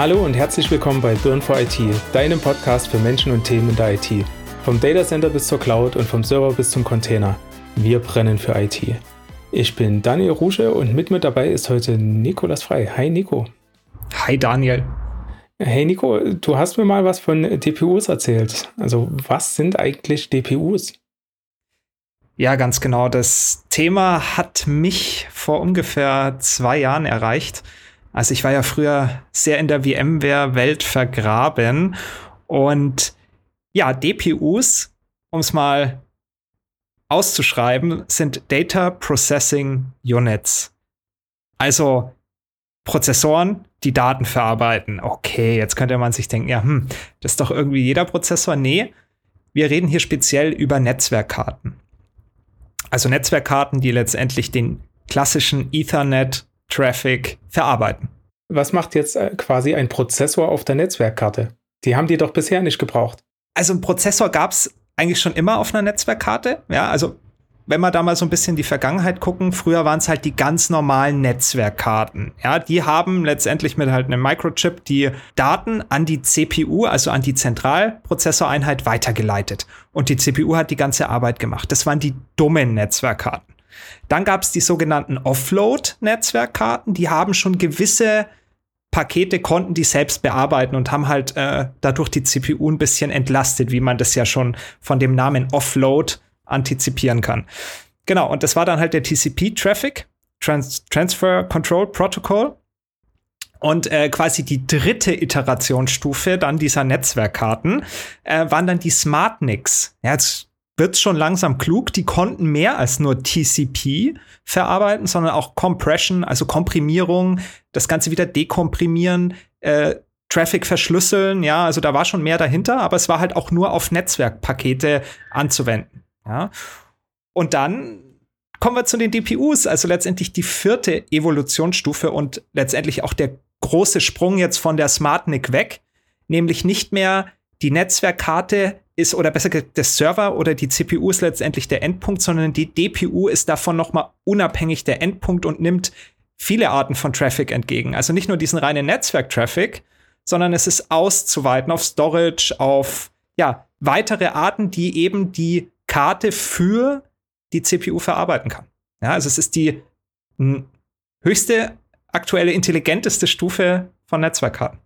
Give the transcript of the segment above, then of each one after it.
Hallo und herzlich willkommen bei Burn for IT, deinem Podcast für Menschen und Themen in der IT. Vom Datacenter bis zur Cloud und vom Server bis zum Container. Wir brennen für IT. Ich bin Daniel Rusche und mit mir dabei ist heute Nikolas Frei. Hi Nico. Hi Daniel. Hey Nico, du hast mir mal was von DPUs erzählt. Also was sind eigentlich DPUs? Ja, ganz genau. Das Thema hat mich vor ungefähr zwei Jahren erreicht. Also ich war ja früher sehr in der VMware-Welt vergraben und ja, DPUs, um es mal auszuschreiben, sind Data Processing Units. Also Prozessoren, die Daten verarbeiten. Okay, jetzt könnte man sich denken, ja, hm, das ist doch irgendwie jeder Prozessor. Nee, wir reden hier speziell über Netzwerkkarten. Also Netzwerkkarten, die letztendlich den klassischen Ethernet Traffic verarbeiten. Was macht jetzt äh, quasi ein Prozessor auf der Netzwerkkarte? Die haben die doch bisher nicht gebraucht. Also ein Prozessor gab es eigentlich schon immer auf einer Netzwerkkarte. Ja, also wenn wir da mal so ein bisschen in die Vergangenheit gucken, früher waren es halt die ganz normalen Netzwerkkarten. Ja, die haben letztendlich mit halt einem Microchip die Daten an die CPU, also an die Zentralprozessoreinheit weitergeleitet. Und die CPU hat die ganze Arbeit gemacht. Das waren die dummen Netzwerkkarten. Dann gab es die sogenannten Offload-Netzwerkkarten, die haben schon gewisse Pakete konnten die selbst bearbeiten und haben halt äh, dadurch die CPU ein bisschen entlastet, wie man das ja schon von dem Namen Offload antizipieren kann. Genau, und das war dann halt der TCP-Traffic, Trans Transfer Control Protocol. Und äh, quasi die dritte Iterationsstufe dann dieser Netzwerkkarten äh, waren dann die SmartNICs. Ja, jetzt wird schon langsam klug. Die konnten mehr als nur TCP verarbeiten, sondern auch Compression, also Komprimierung, das Ganze wieder dekomprimieren, äh, Traffic verschlüsseln. Ja, also da war schon mehr dahinter, aber es war halt auch nur auf Netzwerkpakete anzuwenden. Ja. Und dann kommen wir zu den DPUs, also letztendlich die vierte Evolutionsstufe und letztendlich auch der große Sprung jetzt von der SmartNIC weg, nämlich nicht mehr die Netzwerkkarte ist, oder besser gesagt, der Server oder die CPU ist letztendlich der Endpunkt, sondern die DPU ist davon nochmal unabhängig der Endpunkt und nimmt viele Arten von Traffic entgegen. Also nicht nur diesen reinen Netzwerk-Traffic, sondern es ist auszuweiten auf Storage, auf ja, weitere Arten, die eben die Karte für die CPU verarbeiten kann. Ja, also es ist die höchste aktuelle intelligenteste Stufe von Netzwerkkarten.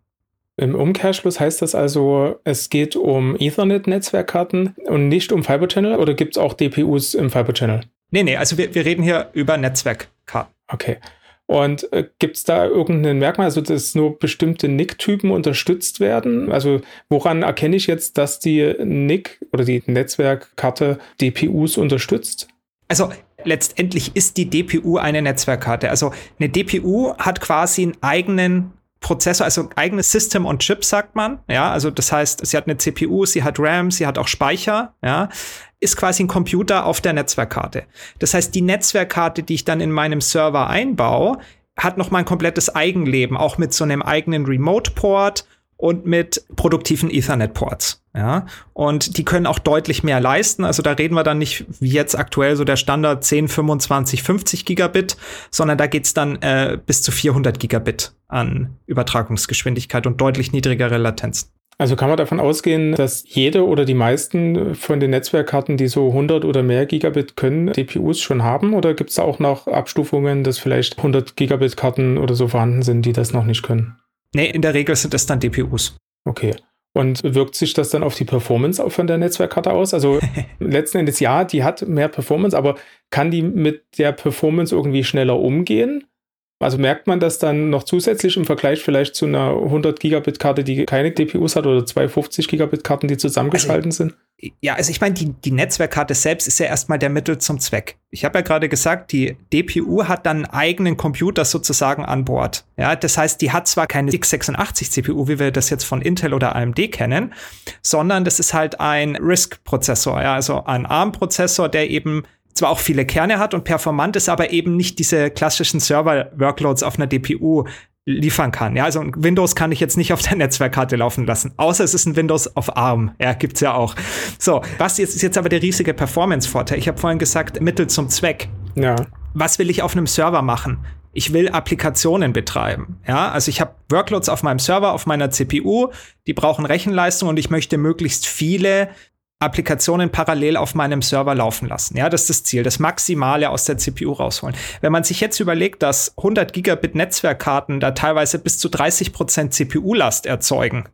Im Umkehrschluss heißt das also, es geht um Ethernet-Netzwerkkarten und nicht um Fiber Channel oder gibt es auch DPUs im Fiber Channel? Nee, nee, also wir, wir reden hier über Netzwerkkarten. Okay. Und äh, gibt es da irgendein Merkmal, also dass nur bestimmte NIC-Typen unterstützt werden? Also woran erkenne ich jetzt, dass die NIC oder die Netzwerkkarte DPUs unterstützt? Also letztendlich ist die DPU eine Netzwerkkarte. Also eine DPU hat quasi einen eigenen Prozessor, also eigenes System on Chip, sagt man. Ja, also das heißt, sie hat eine CPU, sie hat RAM, sie hat auch Speicher, ja, ist quasi ein Computer auf der Netzwerkkarte. Das heißt, die Netzwerkkarte, die ich dann in meinem Server einbaue, hat noch mal ein komplettes Eigenleben, auch mit so einem eigenen Remote-Port und mit produktiven Ethernet-Ports. Ja, und die können auch deutlich mehr leisten. Also da reden wir dann nicht wie jetzt aktuell so der Standard 10, 25, 50 Gigabit, sondern da geht's dann äh, bis zu 400 Gigabit an Übertragungsgeschwindigkeit und deutlich niedrigere Latenzen. Also kann man davon ausgehen, dass jede oder die meisten von den Netzwerkkarten, die so 100 oder mehr Gigabit können, DPUs schon haben? Oder gibt es auch noch Abstufungen, dass vielleicht 100 Gigabit Karten oder so vorhanden sind, die das noch nicht können? Nee, in der Regel sind es dann DPUs. Okay. Und wirkt sich das dann auf die Performance von der Netzwerkkarte aus? Also letzten Endes ja, die hat mehr Performance, aber kann die mit der Performance irgendwie schneller umgehen? Also merkt man das dann noch zusätzlich im Vergleich vielleicht zu einer 100 Gigabit Karte, die keine DPUs hat oder 250 Gigabit Karten, die zusammengeschalten also, sind? Ja, also ich meine, die, die Netzwerkkarte selbst ist ja erstmal der Mittel zum Zweck. Ich habe ja gerade gesagt, die DPU hat dann einen eigenen Computer sozusagen an Bord. Ja, das heißt, die hat zwar keine x86 CPU, wie wir das jetzt von Intel oder AMD kennen, sondern das ist halt ein RISC-Prozessor, ja, also ein ARM-Prozessor, der eben zwar auch viele Kerne hat und performant ist, aber eben nicht diese klassischen Server-Workloads auf einer DPU liefern kann. Ja, also Windows kann ich jetzt nicht auf der Netzwerkkarte laufen lassen, außer es ist ein Windows auf ARM. Ja, gibt's ja auch. So, was jetzt ist jetzt aber der riesige Performance-Vorteil? Ich habe vorhin gesagt, Mittel zum Zweck. Ja. Was will ich auf einem Server machen? ich will Applikationen betreiben. Ja, also ich habe Workloads auf meinem Server, auf meiner CPU, die brauchen Rechenleistung und ich möchte möglichst viele Applikationen parallel auf meinem Server laufen lassen. Ja, das ist das Ziel, das Maximale aus der CPU rausholen. Wenn man sich jetzt überlegt, dass 100 Gigabit Netzwerkkarten da teilweise bis zu 30 Prozent CPU-Last erzeugen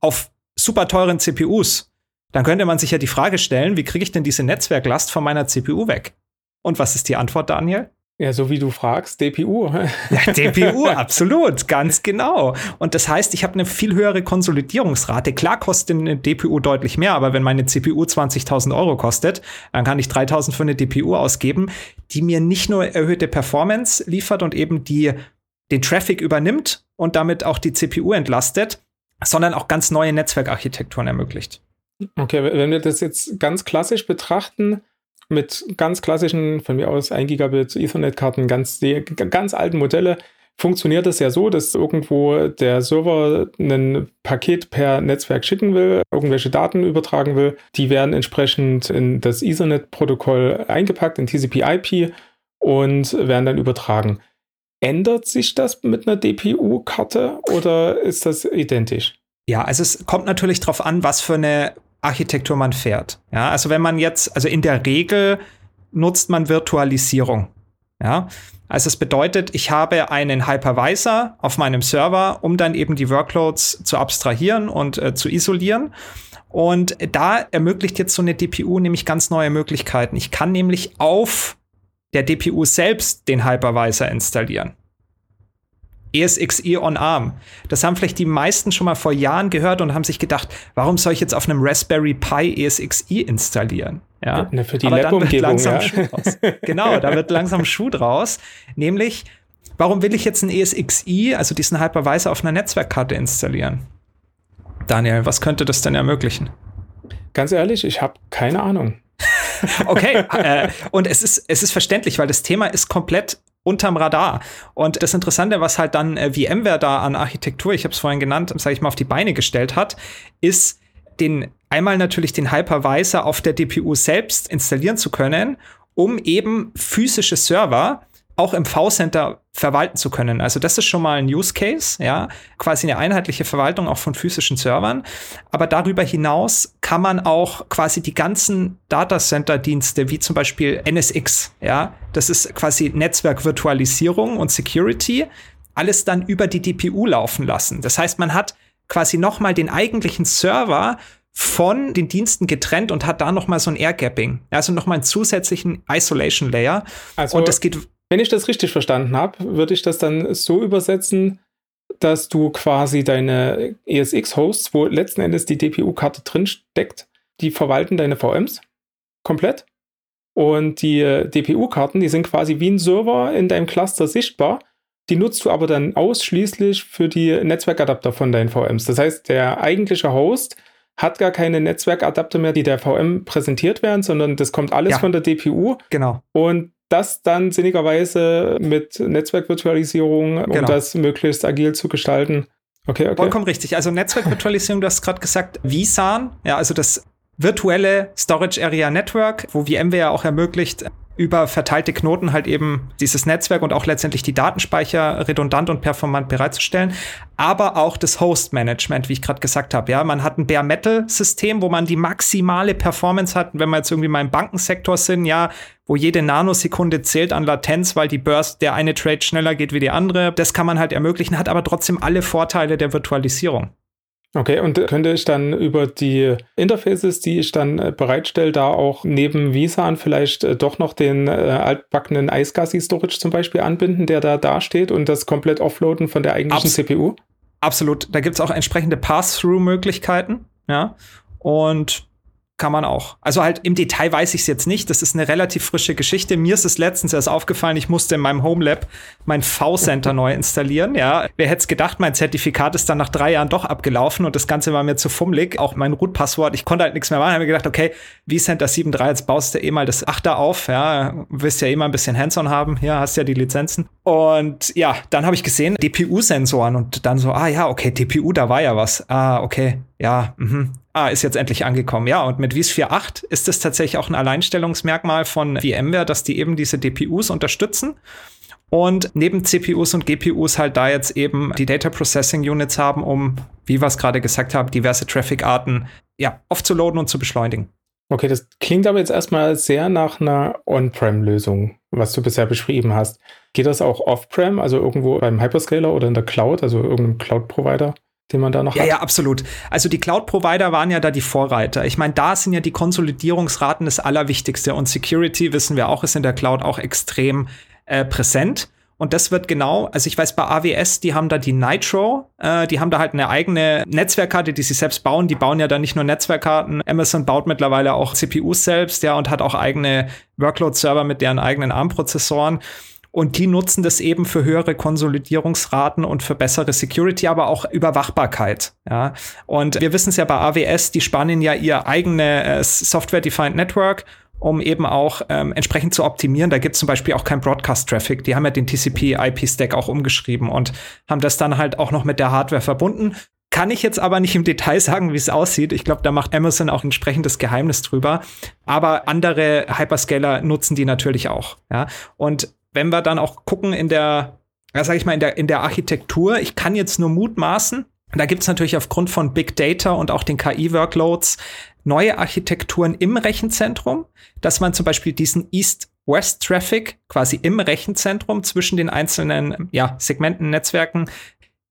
auf super teuren CPUs, dann könnte man sich ja die Frage stellen, wie kriege ich denn diese Netzwerklast von meiner CPU weg? Und was ist die Antwort, Daniel? Ja, so wie du fragst, DPU. ja, DPU, absolut, ganz genau. Und das heißt, ich habe eine viel höhere Konsolidierungsrate. Klar kostet eine DPU deutlich mehr, aber wenn meine CPU 20.000 Euro kostet, dann kann ich 3.000 für eine DPU ausgeben, die mir nicht nur erhöhte Performance liefert und eben die den Traffic übernimmt und damit auch die CPU entlastet, sondern auch ganz neue Netzwerkarchitekturen ermöglicht. Okay, wenn wir das jetzt ganz klassisch betrachten, mit ganz klassischen, von mir aus 1 Gigabit Ethernet-Karten, ganz, ganz alten Modelle, funktioniert es ja so, dass irgendwo der Server ein Paket per Netzwerk schicken will, irgendwelche Daten übertragen will. Die werden entsprechend in das Ethernet-Protokoll eingepackt, in TCP/IP und werden dann übertragen. Ändert sich das mit einer DPU-Karte oder ist das identisch? Ja, also es kommt natürlich darauf an, was für eine Architektur man fährt. Ja, also wenn man jetzt, also in der Regel nutzt man Virtualisierung. Ja, also es bedeutet, ich habe einen Hypervisor auf meinem Server, um dann eben die Workloads zu abstrahieren und äh, zu isolieren. Und da ermöglicht jetzt so eine DPU nämlich ganz neue Möglichkeiten. Ich kann nämlich auf der DPU selbst den Hypervisor installieren. ESXi on ARM. Das haben vielleicht die meisten schon mal vor Jahren gehört und haben sich gedacht, warum soll ich jetzt auf einem Raspberry Pi ESXi installieren? Ja, ja für die Lab-Umgebung. Ja. genau, da wird langsam Schuh draus. Nämlich, warum will ich jetzt ein ESXi, also diesen Hypervisor, auf einer Netzwerkkarte installieren? Daniel, was könnte das denn ermöglichen? Ganz ehrlich, ich habe keine Ahnung. okay, äh, und es ist, es ist verständlich, weil das Thema ist komplett unterm Radar. Und das Interessante, was halt dann äh, VMware da an Architektur, ich habe es vorhin genannt, sage ich mal, auf die Beine gestellt hat, ist den einmal natürlich den Hypervisor auf der DPU selbst installieren zu können, um eben physische Server auch im V-Center verwalten zu können. Also das ist schon mal ein Use Case, ja, quasi eine einheitliche Verwaltung auch von physischen Servern. Aber darüber hinaus kann man auch quasi die ganzen Datacenter-Dienste, wie zum Beispiel NSX, ja, das ist quasi Netzwerkvirtualisierung und Security, alles dann über die DPU laufen lassen. Das heißt, man hat quasi noch mal den eigentlichen Server von den Diensten getrennt und hat da noch mal so ein Air Gapping, also noch mal einen zusätzlichen Isolation Layer. Also und das geht wenn ich das richtig verstanden habe, würde ich das dann so übersetzen, dass du quasi deine ESX-Hosts, wo letzten Endes die DPU-Karte drin steckt, die verwalten deine VMs komplett. Und die äh, DPU-Karten, die sind quasi wie ein Server in deinem Cluster sichtbar. Die nutzt du aber dann ausschließlich für die Netzwerkadapter von deinen VMs. Das heißt, der eigentliche Host hat gar keine Netzwerkadapter mehr, die der VM präsentiert werden, sondern das kommt alles ja. von der DPU. Genau. Und das dann sinnigerweise mit Netzwerkvirtualisierung, um genau. das möglichst agil zu gestalten. Okay, okay. Vollkommen richtig. Also Netzwerkvirtualisierung, du hast gerade gesagt, vSAN, ja, also das virtuelle Storage Area Network, wo VMware auch ermöglicht, über verteilte Knoten halt eben dieses Netzwerk und auch letztendlich die Datenspeicher redundant und performant bereitzustellen, aber auch das Host Management, wie ich gerade gesagt habe. Ja, man hat ein Bare Metal System, wo man die maximale Performance hat. Wenn wir jetzt irgendwie mal im Bankensektor sind, ja, wo jede Nanosekunde zählt an Latenz, weil die Burst der eine Trade schneller geht wie die andere. Das kann man halt ermöglichen, hat aber trotzdem alle Vorteile der Virtualisierung. Okay, und könnte ich dann über die Interfaces, die ich dann äh, bereitstelle, da auch neben vSAN vielleicht äh, doch noch den äh, altbackenen iSCSI Storage zum Beispiel anbinden, der da dasteht und das komplett offloaden von der eigentlichen Abs CPU? Absolut. Da gibt es auch entsprechende Pass-Through-Möglichkeiten. Ja. Und kann man auch. Also halt im Detail weiß ich es jetzt nicht. Das ist eine relativ frische Geschichte. Mir ist es letztens erst aufgefallen, ich musste in meinem Home Lab mein V-Center neu installieren. Ja, wer hätte es gedacht, mein Zertifikat ist dann nach drei Jahren doch abgelaufen und das Ganze war mir zu fummelig. Auch mein Root-Passwort, ich konnte halt nichts mehr machen. Habe mir gedacht, okay, vCenter 7.3, jetzt baust du eh mal das Achter auf. Ja, willst ja eh mal ein bisschen Hands-on haben. Ja, hast ja die Lizenzen. Und ja, dann habe ich gesehen, DPU-Sensoren und dann so, ah ja, okay, DPU, da war ja was. Ah, okay, ja, mhm ah, ist jetzt endlich angekommen. Ja, und mit Wies 4.8 ist es tatsächlich auch ein Alleinstellungsmerkmal von VMware, dass die eben diese DPUs unterstützen. und neben CPUs und GPUs halt da jetzt eben die Data Processing Units haben, um, wie wir es gerade gesagt haben, diverse Traffic-Arten ja, offzuladen und zu beschleunigen. Okay, das klingt aber jetzt erstmal sehr nach einer On-Prem-Lösung, was du bisher beschrieben hast. Geht das auch off-prem, also irgendwo beim Hyperscaler oder in der Cloud, also irgendeinem Cloud-Provider? Den man da noch ja, hat. Ja, absolut. Also die Cloud-Provider waren ja da die Vorreiter. Ich meine, da sind ja die Konsolidierungsraten das Allerwichtigste und Security, wissen wir auch, ist in der Cloud auch extrem äh, präsent. Und das wird genau, also ich weiß bei AWS, die haben da die Nitro, äh, die haben da halt eine eigene Netzwerkkarte, die sie selbst bauen. Die bauen ja da nicht nur Netzwerkkarten. Amazon baut mittlerweile auch CPUs selbst, ja, und hat auch eigene Workload-Server mit deren eigenen ARM-Prozessoren. Und die nutzen das eben für höhere Konsolidierungsraten und für bessere Security, aber auch Überwachbarkeit. Ja. Und wir wissen es ja bei AWS, die spannen ja ihr eigene äh, Software-Defined Network um eben auch ähm, entsprechend zu optimieren. Da gibt es zum Beispiel auch kein Broadcast-Traffic. Die haben ja den TCP-IP-Stack auch umgeschrieben und haben das dann halt auch noch mit der Hardware verbunden. Kann ich jetzt aber nicht im Detail sagen, wie es aussieht. Ich glaube, da macht Amazon auch entsprechendes Geheimnis drüber. Aber andere Hyperscaler nutzen die natürlich auch. Ja? Und wenn wir dann auch gucken in der, ja, sag ich mal, in der, in der Architektur, ich kann jetzt nur mutmaßen, da gibt es natürlich aufgrund von Big Data und auch den KI-Workloads neue Architekturen im Rechenzentrum, dass man zum Beispiel diesen East-West-Traffic quasi im Rechenzentrum zwischen den einzelnen ja, Segmenten, Netzwerken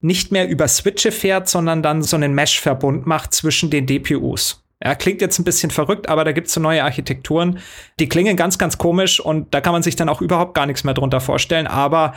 nicht mehr über Switche fährt, sondern dann so einen Mesh-Verbund macht zwischen den DPUs. Ja, klingt jetzt ein bisschen verrückt, aber da gibt's so neue Architekturen, die klingen ganz, ganz komisch und da kann man sich dann auch überhaupt gar nichts mehr drunter vorstellen, aber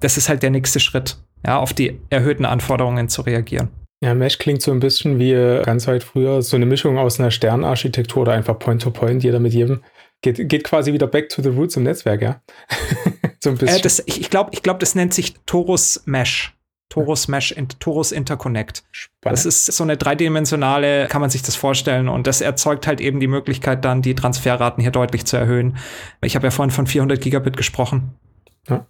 das ist halt der nächste Schritt, ja, auf die erhöhten Anforderungen zu reagieren. Ja, Mesh klingt so ein bisschen wie ganz weit früher so eine Mischung aus einer Sternarchitektur oder einfach Point-to-Point, -Point, jeder mit jedem. Geht, geht quasi wieder back to the roots im Netzwerk, ja? so ein bisschen. Äh, das, ich glaube, ich glaub, das nennt sich Torus Mesh. Torus Mesh, in, Torus Interconnect. Spannend. Das ist so eine dreidimensionale, kann man sich das vorstellen. Und das erzeugt halt eben die Möglichkeit, dann die Transferraten hier deutlich zu erhöhen. Ich habe ja vorhin von 400 Gigabit gesprochen. Ja.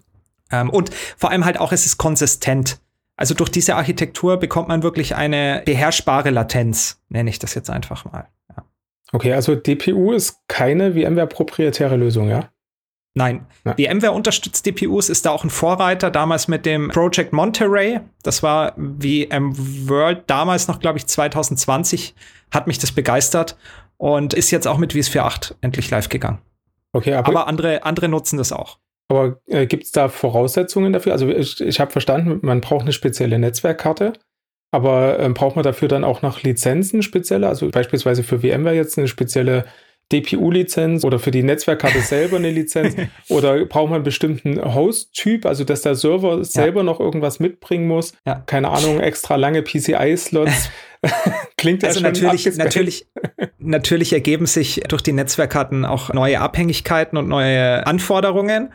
Ähm, und vor allem halt auch, es ist konsistent. Also durch diese Architektur bekommt man wirklich eine beherrschbare Latenz, nenne ich das jetzt einfach mal. Ja. Okay, also DPU ist keine VMware proprietäre Lösung, ja? Nein. Ja. VMware unterstützt DPUs, ist da auch ein Vorreiter, damals mit dem Project Monterey. Das war VMworld, damals noch, glaube ich, 2020, hat mich das begeistert und ist jetzt auch mit vSphere 8 endlich live gegangen. Okay, aber, aber andere, andere nutzen das auch. Aber äh, gibt es da Voraussetzungen dafür? Also ich, ich habe verstanden, man braucht eine spezielle Netzwerkkarte, aber äh, braucht man dafür dann auch noch Lizenzen spezielle? Also beispielsweise für VMware jetzt eine spezielle DPU-Lizenz oder für die Netzwerkkarte selber eine Lizenz oder braucht man einen bestimmten Host-Typ, also dass der Server ja. selber noch irgendwas mitbringen muss. Ja. Keine Ahnung, extra lange PCI-Slots. Klingt also natürlich, natürlich, natürlich ergeben sich durch die Netzwerkkarten auch neue Abhängigkeiten und neue Anforderungen.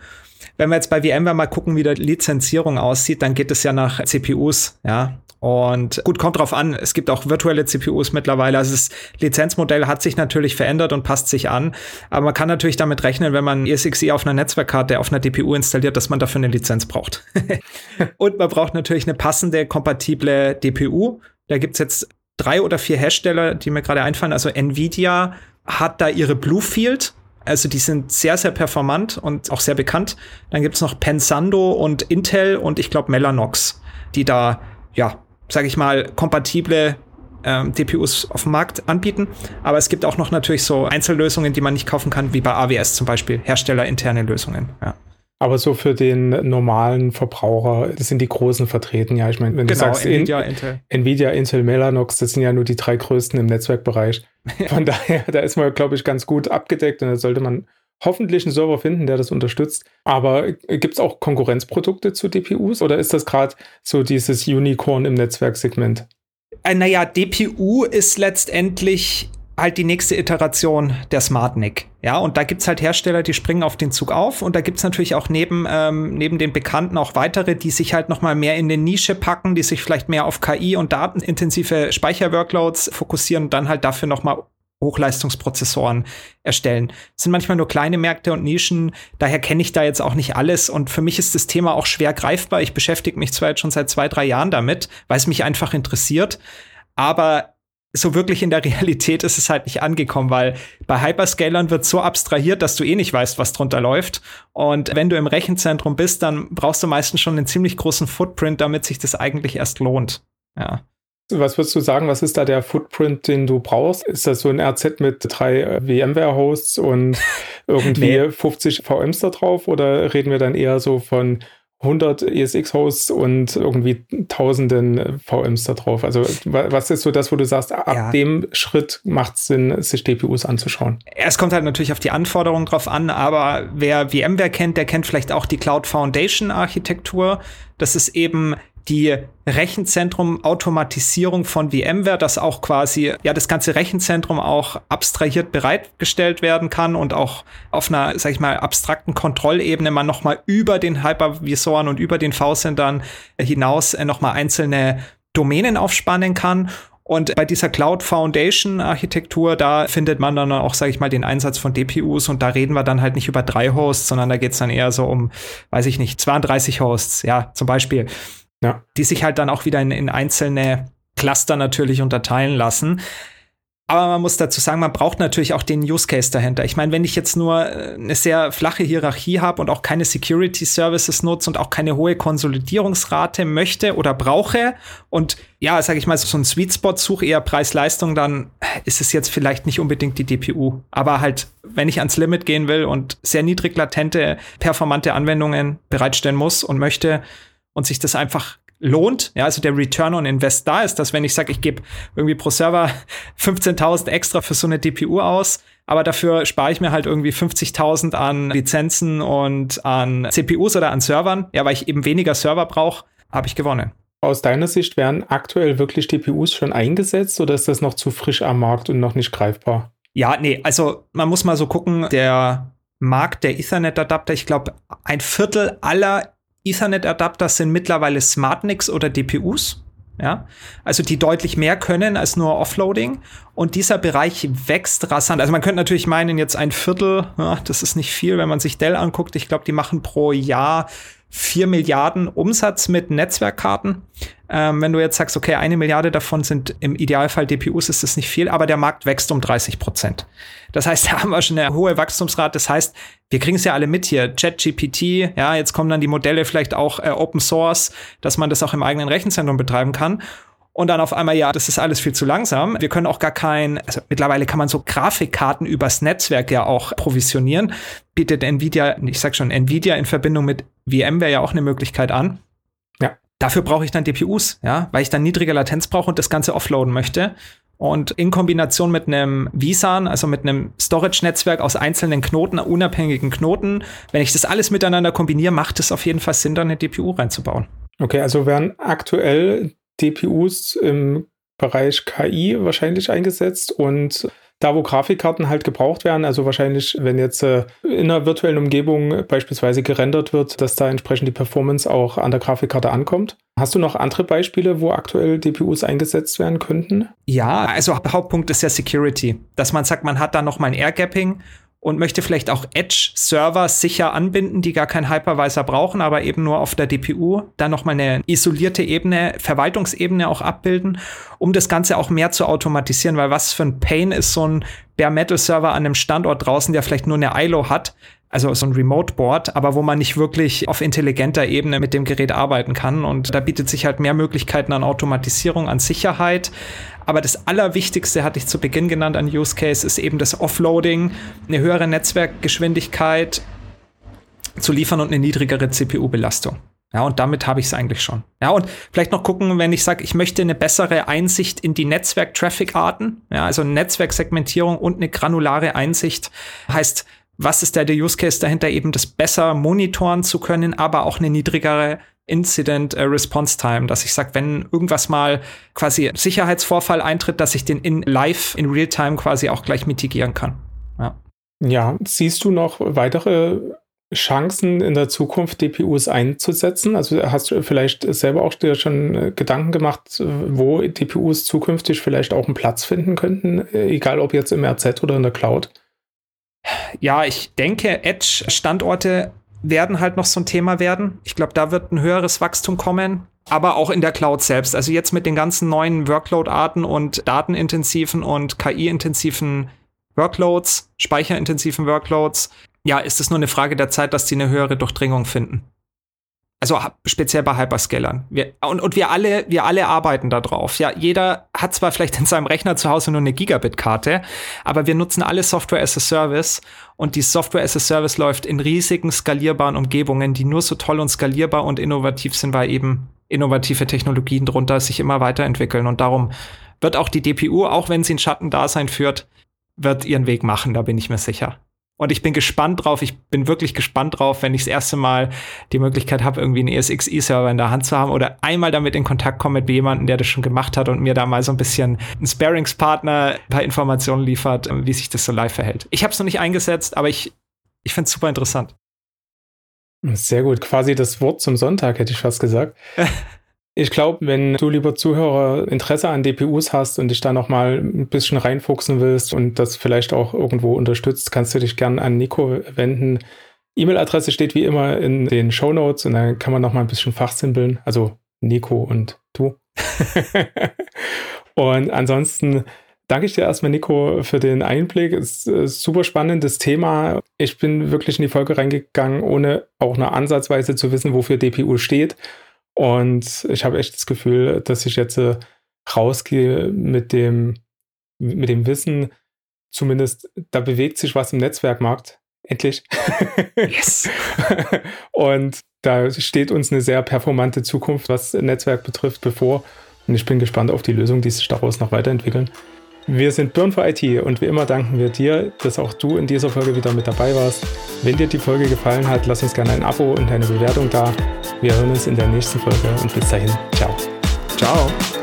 Wenn wir jetzt bei VMware mal gucken, wie die Lizenzierung aussieht, dann geht es ja nach CPUs, ja. Und gut, kommt drauf an, es gibt auch virtuelle CPUs mittlerweile. Also das Lizenzmodell hat sich natürlich verändert und passt sich an. Aber man kann natürlich damit rechnen, wenn man ESXi auf einer Netzwerkkarte auf einer DPU installiert, dass man dafür eine Lizenz braucht. und man braucht natürlich eine passende, kompatible DPU. Da gibt's jetzt drei oder vier Hersteller, die mir gerade einfallen. Also Nvidia hat da ihre Bluefield. Also die sind sehr, sehr performant und auch sehr bekannt. Dann gibt's noch Pensando und Intel und ich glaube Mellanox, die da ja sage ich mal, kompatible ähm, DPUs auf dem Markt anbieten. Aber es gibt auch noch natürlich so Einzellösungen, die man nicht kaufen kann, wie bei AWS zum Beispiel, herstellerinterne Lösungen. Ja. Aber so für den normalen Verbraucher, das sind die großen vertreten, ja. Ich meine, wenn genau, du sagst Nvidia, in, Intel. Nvidia, Intel, Mellanox, das sind ja nur die drei größten im Netzwerkbereich. Von daher, da ist man, glaube ich, ganz gut abgedeckt und da sollte man hoffentlich einen Server finden, der das unterstützt. Aber gibt es auch Konkurrenzprodukte zu DPUs oder ist das gerade so dieses Unicorn im Netzwerksegment? Äh, naja, DPU ist letztendlich halt die nächste Iteration der SmartNIC. Ja, und da gibt's halt Hersteller, die springen auf den Zug auf. Und da gibt's natürlich auch neben, ähm, neben den Bekannten auch weitere, die sich halt noch mal mehr in eine Nische packen, die sich vielleicht mehr auf KI und datenintensive Speicherworkloads fokussieren und dann halt dafür noch mal Hochleistungsprozessoren erstellen. Das sind manchmal nur kleine Märkte und Nischen, daher kenne ich da jetzt auch nicht alles und für mich ist das Thema auch schwer greifbar. Ich beschäftige mich zwar jetzt schon seit zwei, drei Jahren damit, weil es mich einfach interessiert, aber so wirklich in der Realität ist es halt nicht angekommen, weil bei Hyperscalern wird so abstrahiert, dass du eh nicht weißt, was drunter läuft. Und wenn du im Rechenzentrum bist, dann brauchst du meistens schon einen ziemlich großen Footprint, damit sich das eigentlich erst lohnt. Ja. Was würdest du sagen, was ist da der Footprint, den du brauchst? Ist das so ein RZ mit drei äh, VMware-Hosts und irgendwie nee. 50 VMs da drauf? Oder reden wir dann eher so von 100 ESX-Hosts und irgendwie tausenden VMs da drauf. Also was ist so das, wo du sagst, ab ja. dem Schritt macht es Sinn, sich DPUs anzuschauen? Es kommt halt natürlich auf die Anforderungen drauf an, aber wer VMware kennt, der kennt vielleicht auch die Cloud Foundation Architektur. Das ist eben die Rechenzentrum-Automatisierung von VMware, dass auch quasi ja das ganze Rechenzentrum auch abstrahiert bereitgestellt werden kann und auch auf einer, sag ich mal, abstrakten Kontrollebene man nochmal über den Hypervisoren und über den V-Sendern hinaus äh, nochmal einzelne Domänen aufspannen kann. Und bei dieser Cloud Foundation Architektur, da findet man dann auch, sage ich mal, den Einsatz von DPUs und da reden wir dann halt nicht über drei Hosts, sondern da geht's dann eher so um, weiß ich nicht, 32 Hosts, ja, zum Beispiel ja. die sich halt dann auch wieder in, in einzelne Cluster natürlich unterteilen lassen. Aber man muss dazu sagen, man braucht natürlich auch den Use Case dahinter. Ich meine, wenn ich jetzt nur äh, eine sehr flache Hierarchie habe und auch keine Security Services nutze und auch keine hohe Konsolidierungsrate möchte oder brauche und ja, sage ich mal, so ein Sweet Spot suche eher Preis-Leistung, dann ist es jetzt vielleicht nicht unbedingt die DPU. Aber halt, wenn ich ans Limit gehen will und sehr niedrig latente, performante Anwendungen bereitstellen muss und möchte, und sich das einfach lohnt, ja, also der Return on Invest da ist, dass wenn ich sage, ich gebe irgendwie pro Server 15.000 extra für so eine DPU aus, aber dafür spare ich mir halt irgendwie 50.000 an Lizenzen und an CPUs oder an Servern, ja, weil ich eben weniger Server brauche, habe ich gewonnen. Aus deiner Sicht werden aktuell wirklich DPUs schon eingesetzt oder ist das noch zu frisch am Markt und noch nicht greifbar? Ja, nee, also man muss mal so gucken, der Markt der Ethernet-Adapter, ich glaube, ein Viertel aller Ethernet-Adapter sind mittlerweile SmartNICs oder DPUs. Ja, also die deutlich mehr können als nur Offloading. Und dieser Bereich wächst rasant. Also man könnte natürlich meinen, jetzt ein Viertel, ja, das ist nicht viel, wenn man sich Dell anguckt. Ich glaube, die machen pro Jahr 4 Milliarden Umsatz mit Netzwerkkarten. Ähm, wenn du jetzt sagst, okay, eine Milliarde davon sind im Idealfall DPUs, ist das nicht viel, aber der Markt wächst um 30 Prozent. Das heißt, da haben wir schon eine hohe Wachstumsrate. Das heißt, wir kriegen es ja alle mit hier. ChatGPT, ja, jetzt kommen dann die Modelle vielleicht auch äh, Open Source, dass man das auch im eigenen Rechenzentrum betreiben kann. Und dann auf einmal, ja, das ist alles viel zu langsam. Wir können auch gar kein, also mittlerweile kann man so Grafikkarten übers Netzwerk ja auch provisionieren. Bietet Nvidia, ich sag schon, Nvidia in Verbindung mit VMware ja auch eine Möglichkeit an. Ja. Dafür brauche ich dann DPUs, ja, weil ich dann niedrige Latenz brauche und das Ganze offloaden möchte. Und in Kombination mit einem vSAN, also mit einem Storage-Netzwerk aus einzelnen Knoten, unabhängigen Knoten, wenn ich das alles miteinander kombiniere, macht es auf jeden Fall Sinn, da eine DPU reinzubauen. Okay, also werden aktuell DPUs im Bereich KI wahrscheinlich eingesetzt und da, wo Grafikkarten halt gebraucht werden, also wahrscheinlich, wenn jetzt äh, in einer virtuellen Umgebung beispielsweise gerendert wird, dass da entsprechend die Performance auch an der Grafikkarte ankommt. Hast du noch andere Beispiele, wo aktuell DPUs eingesetzt werden könnten? Ja, also Hauptpunkt ist ja Security, dass man sagt, man hat da noch mal ein Air Gapping und möchte vielleicht auch Edge-Server sicher anbinden, die gar keinen Hypervisor brauchen, aber eben nur auf der DPU dann nochmal eine isolierte Ebene, Verwaltungsebene auch abbilden, um das Ganze auch mehr zu automatisieren, weil was für ein Pain ist so ein Bare Metal Server an einem Standort draußen, der vielleicht nur eine ILO hat, also so ein Remote Board, aber wo man nicht wirklich auf intelligenter Ebene mit dem Gerät arbeiten kann. Und da bietet sich halt mehr Möglichkeiten an Automatisierung, an Sicherheit. Aber das Allerwichtigste hatte ich zu Beginn genannt an Use Case ist eben das Offloading, eine höhere Netzwerkgeschwindigkeit zu liefern und eine niedrigere CPU-Belastung. Ja, und damit habe ich es eigentlich schon. Ja, und vielleicht noch gucken, wenn ich sage, ich möchte eine bessere Einsicht in die Netzwerk-Traffic-Arten, ja, also Netzwerksegmentierung und eine granulare Einsicht, heißt, was ist da der Use Case dahinter, eben das besser monitoren zu können, aber auch eine niedrigere Incident äh, Response Time, dass ich sage, wenn irgendwas mal quasi Sicherheitsvorfall eintritt, dass ich den in live, in real time quasi auch gleich mitigieren kann. Ja. Ja, siehst du noch weitere Chancen in der Zukunft, DPUs einzusetzen? Also hast du vielleicht selber auch dir schon äh, Gedanken gemacht, wo DPUs zukünftig vielleicht auch einen Platz finden könnten, äh, egal ob jetzt im RZ oder in der Cloud? Ja, ich denke, Edge-Standorte werden halt noch so ein Thema werden. Ich glaube, da wird ein höheres Wachstum kommen. aber auch in der Cloud selbst. Also jetzt mit den ganzen neuen Workload-Arten und datenintensiven und KI-intensiven Workloads, speicherintensiven Workloads, ja, ist es nur eine Frage der Zeit, dass die eine höhere Durchdringung finden. Also speziell bei Hyperscalern. Wir, und, und wir alle, wir alle arbeiten da drauf. Ja, jeder hat zwar vielleicht in seinem Rechner zu Hause nur eine Gigabit-Karte, aber wir nutzen alle Software as a Service und die Software as a Service läuft in riesigen skalierbaren Umgebungen, die nur so toll und skalierbar und innovativ sind, weil eben innovative Technologien drunter sich immer weiterentwickeln. Und darum wird auch die DPU, auch wenn sie ein Schattendasein führt, wird ihren Weg machen, da bin ich mir sicher. Und ich bin gespannt drauf, ich bin wirklich gespannt drauf, wenn ich das erste Mal die Möglichkeit habe, irgendwie einen ESXi-Server in der Hand zu haben oder einmal damit in Kontakt komme mit jemandem, der das schon gemacht hat und mir da mal so ein bisschen einen Sparingspartner ein paar Informationen liefert, wie sich das so live verhält. Ich habe es noch nicht eingesetzt, aber ich, ich finde es super interessant. Sehr gut, quasi das Wort zum Sonntag, hätte ich fast gesagt. Ich glaube, wenn du, lieber Zuhörer, Interesse an DPUs hast und dich da nochmal ein bisschen reinfuchsen willst und das vielleicht auch irgendwo unterstützt, kannst du dich gerne an Nico wenden. E-Mail-Adresse steht wie immer in den Show Notes und dann kann man nochmal ein bisschen fachsimpeln. Also Nico und du. und ansonsten danke ich dir erstmal, Nico, für den Einblick. Es ist ein super spannendes Thema. Ich bin wirklich in die Folge reingegangen, ohne auch nur ansatzweise zu wissen, wofür DPU steht. Und ich habe echt das Gefühl, dass ich jetzt äh, rausgehe mit dem, mit dem Wissen, zumindest da bewegt sich was im Netzwerkmarkt. Endlich. Yes. und da steht uns eine sehr performante Zukunft, was Netzwerk betrifft, bevor. Und ich bin gespannt auf die Lösungen, die sich daraus noch weiterentwickeln. Wir sind Burn for IT und wie immer danken wir dir, dass auch du in dieser Folge wieder mit dabei warst. Wenn dir die Folge gefallen hat, lass uns gerne ein Abo und eine Bewertung da. Wir hören uns in der nächsten Folge und bis dahin, ciao. Ciao.